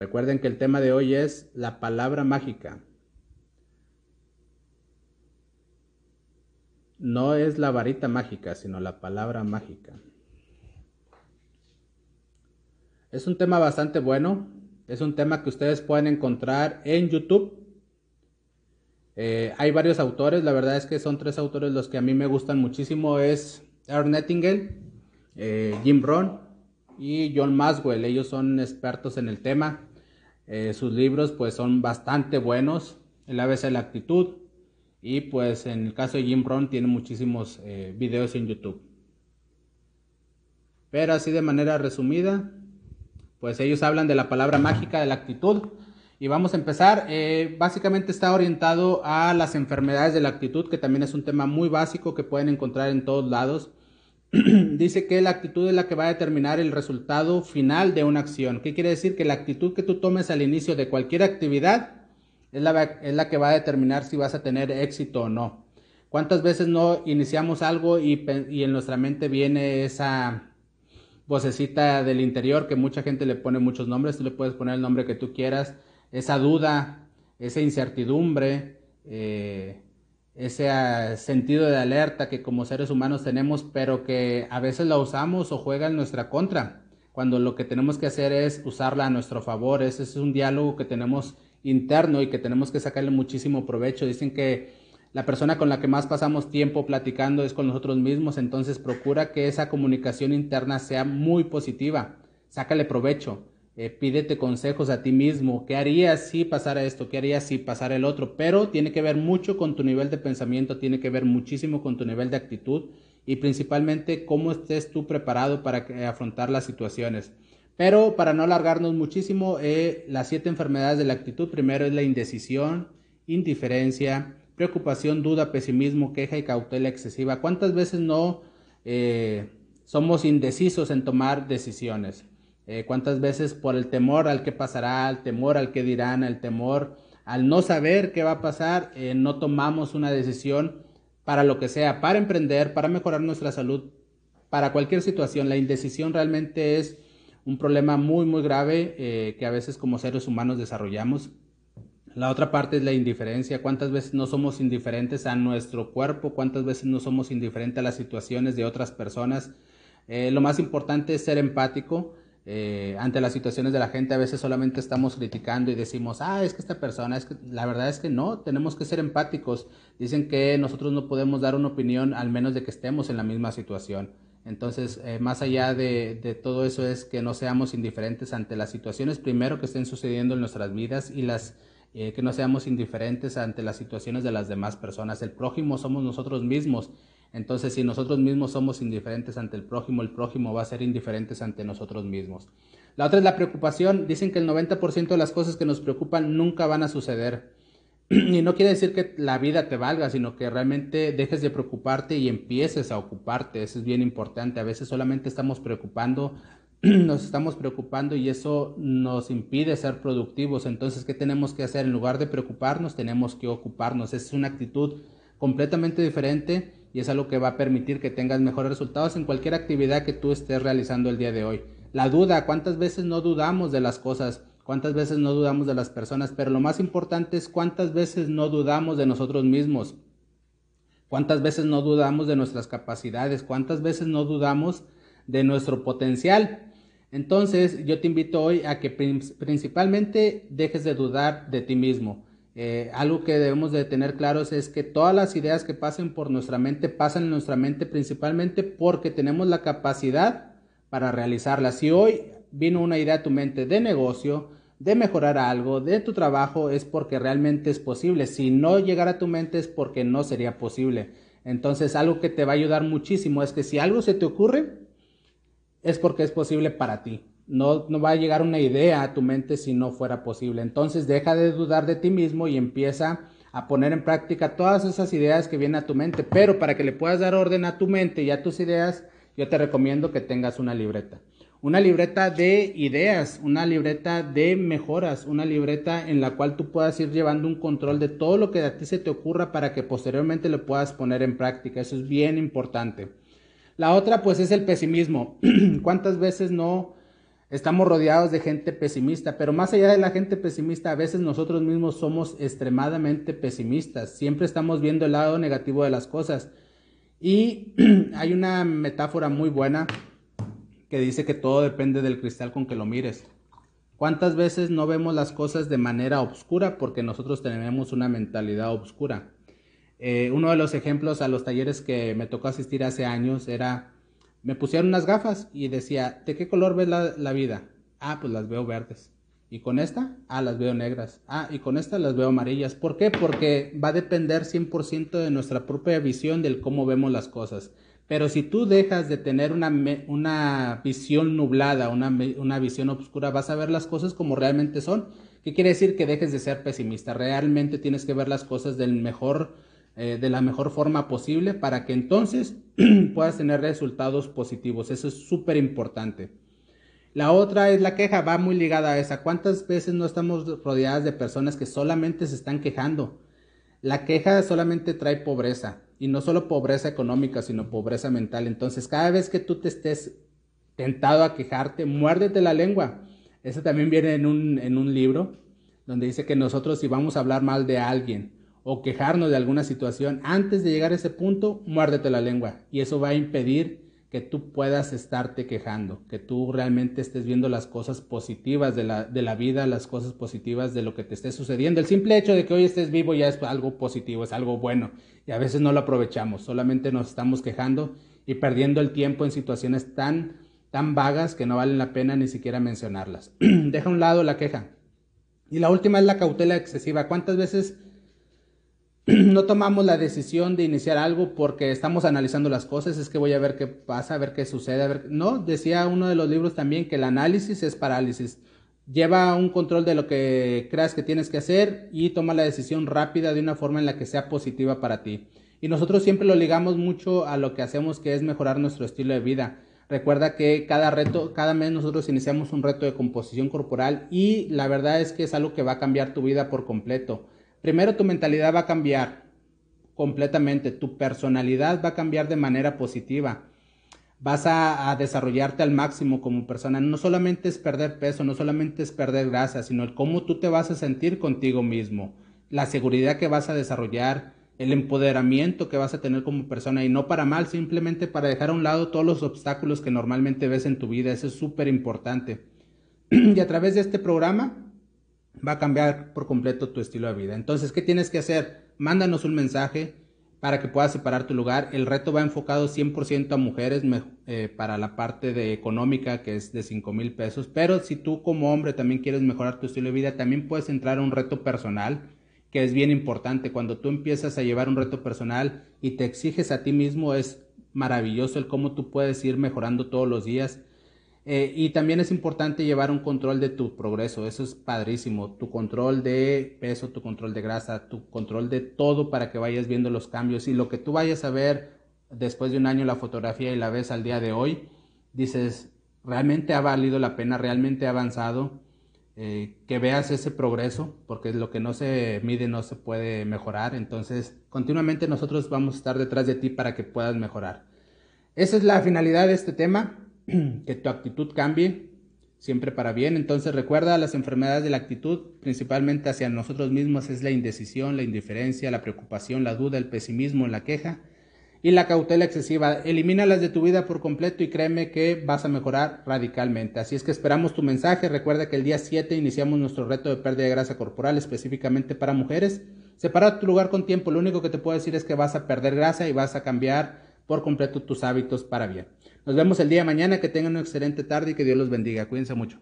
Recuerden que el tema de hoy es la palabra mágica. No es la varita mágica, sino la palabra mágica. Es un tema bastante bueno. Es un tema que ustedes pueden encontrar en YouTube. Eh, hay varios autores, la verdad es que son tres autores los que a mí me gustan muchísimo. Es Ernst Nightingale, eh, Jim Brown y John Maswell. Ellos son expertos en el tema. Eh, sus libros pues son bastante buenos. El ABC de la actitud. Y pues en el caso de Jim Brown tiene muchísimos eh, videos en YouTube. Pero así de manera resumida, pues ellos hablan de la palabra mágica de la actitud. Y vamos a empezar. Eh, básicamente está orientado a las enfermedades de la actitud, que también es un tema muy básico que pueden encontrar en todos lados. dice que la actitud es la que va a determinar el resultado final de una acción. ¿Qué quiere decir? Que la actitud que tú tomes al inicio de cualquier actividad es la, es la que va a determinar si vas a tener éxito o no. ¿Cuántas veces no iniciamos algo y, y en nuestra mente viene esa vocecita del interior que mucha gente le pone muchos nombres, tú le puedes poner el nombre que tú quieras, esa duda, esa incertidumbre, eh, ese ah, sentido de alerta que como seres humanos tenemos, pero que a veces la usamos o juega en nuestra contra, cuando lo que tenemos que hacer es usarla a nuestro favor. Ese es un diálogo que tenemos interno y que tenemos que sacarle muchísimo provecho. Dicen que la persona con la que más pasamos tiempo platicando es con nosotros mismos, entonces procura que esa comunicación interna sea muy positiva. Sácale provecho. Eh, pídete consejos a ti mismo, ¿qué harías si pasara esto? ¿Qué harías si pasara el otro? Pero tiene que ver mucho con tu nivel de pensamiento, tiene que ver muchísimo con tu nivel de actitud y principalmente cómo estés tú preparado para afrontar las situaciones. Pero para no alargarnos muchísimo, eh, las siete enfermedades de la actitud, primero es la indecisión, indiferencia, preocupación, duda, pesimismo, queja y cautela excesiva. ¿Cuántas veces no eh, somos indecisos en tomar decisiones? Eh, cuántas veces por el temor al que pasará, al temor al que dirán, al temor al no saber qué va a pasar, eh, no tomamos una decisión para lo que sea, para emprender, para mejorar nuestra salud, para cualquier situación. La indecisión realmente es un problema muy, muy grave eh, que a veces como seres humanos desarrollamos. La otra parte es la indiferencia. ¿Cuántas veces no somos indiferentes a nuestro cuerpo? ¿Cuántas veces no somos indiferentes a las situaciones de otras personas? lo más importante es ser empático. Eh, ante las situaciones de la gente a veces solamente estamos criticando y decimos, ah, es que esta persona, es que la verdad es que no, tenemos que ser empáticos. Dicen que nosotros no podemos dar una opinión al menos de que estemos en la misma situación. Entonces, eh, más allá de, todo eso es que no seamos indiferentes ante las situaciones primero que estén sucediendo en nuestras vidas y las eh, que no seamos indiferentes ante las situaciones de las demás personas. El prójimo somos nosotros mismos entonces, si nosotros mismos somos indiferentes ante el prójimo, el prójimo va a ser indiferentes ante nosotros mismos. La otra es la preocupación. Dicen que el 90% de las cosas que nos preocupan nunca van a suceder. Y no quiere decir que la vida te valga, sino que realmente dejes de preocuparte y empieces a ocuparte. Eso es bien importante. A veces solamente estamos preocupando, nos estamos preocupando y eso nos impide ser productivos. Entonces, ¿qué tenemos que hacer? En lugar de preocuparnos, tenemos que ocuparnos. Esa es una actitud completamente diferente y es algo que va a permitir que tengas mejores resultados en cualquier actividad que tú estés realizando el día de hoy. La duda, ¿cuántas veces no dudamos de las cosas? ¿Cuántas veces no dudamos de las personas? Pero lo más importante es cuántas veces no dudamos de nosotros mismos. ¿Cuántas veces no dudamos de nuestras capacidades? ¿Cuántas veces no dudamos de nuestro potencial? Entonces, yo te invito hoy a que principalmente dejes de dudar de ti mismo. Eh, algo que debemos de tener claros es que todas las ideas que pasen por nuestra mente pasan en nuestra mente principalmente porque tenemos la capacidad para realizarlas. Si hoy vino una idea a tu mente de negocio, de mejorar algo, de tu trabajo, es porque realmente es posible. Si no llegara a tu mente es porque no sería posible. Entonces algo que te va a ayudar muchísimo es que si algo se te ocurre, es porque es posible para ti. No, no va a llegar una idea a tu mente si no fuera posible. Entonces deja de dudar de ti mismo y empieza a poner en práctica todas esas ideas que vienen a tu mente. Pero para que le puedas dar orden a tu mente y a tus ideas, yo te recomiendo que tengas una libreta. Una libreta de ideas, una libreta de mejoras, una libreta en la cual tú puedas ir llevando un control de todo lo que a ti se te ocurra para que posteriormente lo puedas poner en práctica. Eso es bien importante. La otra pues es el pesimismo. ¿Cuántas veces no Estamos rodeados de gente pesimista, pero más allá de la gente pesimista, a veces nosotros mismos somos extremadamente pesimistas. Siempre estamos viendo el lado negativo de las cosas. Y hay una metáfora muy buena que dice que todo depende del cristal con que lo mires. ¿Cuántas veces no vemos las cosas de manera oscura porque nosotros tenemos una mentalidad oscura? Eh, uno de los ejemplos a los talleres que me tocó asistir hace años era me pusieron unas gafas y decía, ¿de qué color ves la, vida? Ah, pues las veo verdes. ¿Y con esta? Ah, las veo negras. Ah, y con esta las veo amarillas. ¿Por qué? Porque va a depender 100% de nuestra propia visión del cómo vemos las cosas. Pero si tú dejas de tener una, una visión nublada, una, una visión oscura, vas a ver las cosas como realmente son. ¿Qué quiere decir? Que dejes de ser pesimista. Realmente tienes que ver las cosas del mejor eh, de la mejor forma posible para que entonces puedas tener resultados positivos. Eso es súper importante. La otra es la queja, va muy ligada a esa. ¿Cuántas veces no estamos rodeadas de personas que solamente se están quejando? La queja solamente trae pobreza, y no solo pobreza económica, sino pobreza mental. Entonces, cada vez que tú te estés tentado a quejarte, muérdete la lengua. Eso también viene en un, en un libro donde dice que nosotros si vamos a hablar mal de alguien, o quejarnos de alguna situación, antes de llegar a ese punto, muérdete la lengua. Y eso va a impedir que tú puedas estarte quejando, que tú realmente estés viendo las cosas positivas de la, de la vida, las cosas positivas de lo que te esté sucediendo. El simple hecho de que hoy estés vivo ya es algo positivo, es algo bueno. Y a veces no lo aprovechamos, solamente nos estamos quejando y perdiendo el tiempo en situaciones tan, tan vagas que no valen la pena ni siquiera mencionarlas. Deja a un lado la queja. Y la última es la cautela excesiva. ¿Cuántas veces no tomamos la decisión de iniciar algo porque estamos analizando las cosas, es que voy a ver qué pasa, a ver qué sucede, a ver, no, decía uno de los libros también que el análisis es parálisis. Lleva un control de lo que creas que tienes que hacer y toma la decisión rápida de una forma en la que sea positiva para ti. Y nosotros siempre lo ligamos mucho a lo que hacemos que es mejorar nuestro estilo de vida. Recuerda que cada reto, cada mes nosotros iniciamos un reto de composición corporal y la verdad es que es algo que va a cambiar tu vida por completo. Primero tu mentalidad va a cambiar completamente, tu personalidad va a cambiar de manera positiva. Vas a, desarrollarte al máximo como persona. No solamente es perder peso, no solamente es perder grasa, sino el cómo tú te vas a sentir contigo mismo, la seguridad que vas a desarrollar, el empoderamiento que vas a tener como persona y no para mal, simplemente para dejar a un lado todos los obstáculos que normalmente ves en tu vida. Eso es súper importante. y a través de este programa va a cambiar por completo tu estilo de vida. Entonces, ¿qué tienes que hacer? Mándanos un mensaje para que puedas separar tu lugar. El reto va enfocado 100% a mujeres eh, para la parte de económica, que es de 5 mil pesos. Pero si tú como hombre también quieres mejorar tu estilo de vida, también puedes entrar a un reto personal, que es bien importante. Cuando tú empiezas a llevar un reto personal y te exiges a ti mismo, es maravilloso el cómo tú puedes ir mejorando todos los días eh, y también es importante llevar un control de tu progreso, eso es padrísimo, tu control de peso, tu control de grasa, tu control de todo para que vayas viendo los cambios. Y lo que tú vayas a ver después de un año la fotografía y la ves al día de hoy, dices, realmente ha valido la pena, realmente ha avanzado, eh, que veas ese progreso, porque lo que no se mide no se puede mejorar, entonces continuamente nosotros vamos a estar detrás de ti para que puedas mejorar. Esa es la finalidad de este tema que tu actitud cambie siempre para bien. Entonces recuerda las enfermedades de la actitud, principalmente hacia nosotros mismos, es la indecisión, la indiferencia, la preocupación, la duda, el pesimismo, la queja y la cautela excesiva. Elimínalas de tu vida por completo y créeme que vas a mejorar radicalmente. Así es que esperamos tu mensaje. Recuerda que el día 7 iniciamos nuestro reto de pérdida de grasa corporal específicamente para mujeres. Separa tu lugar con tiempo. Lo único que te puedo decir es que vas a perder grasa y vas a cambiar por completo tus hábitos para bien. Nos vemos el día de mañana, que tengan una excelente tarde y que Dios los bendiga. Cuídense mucho.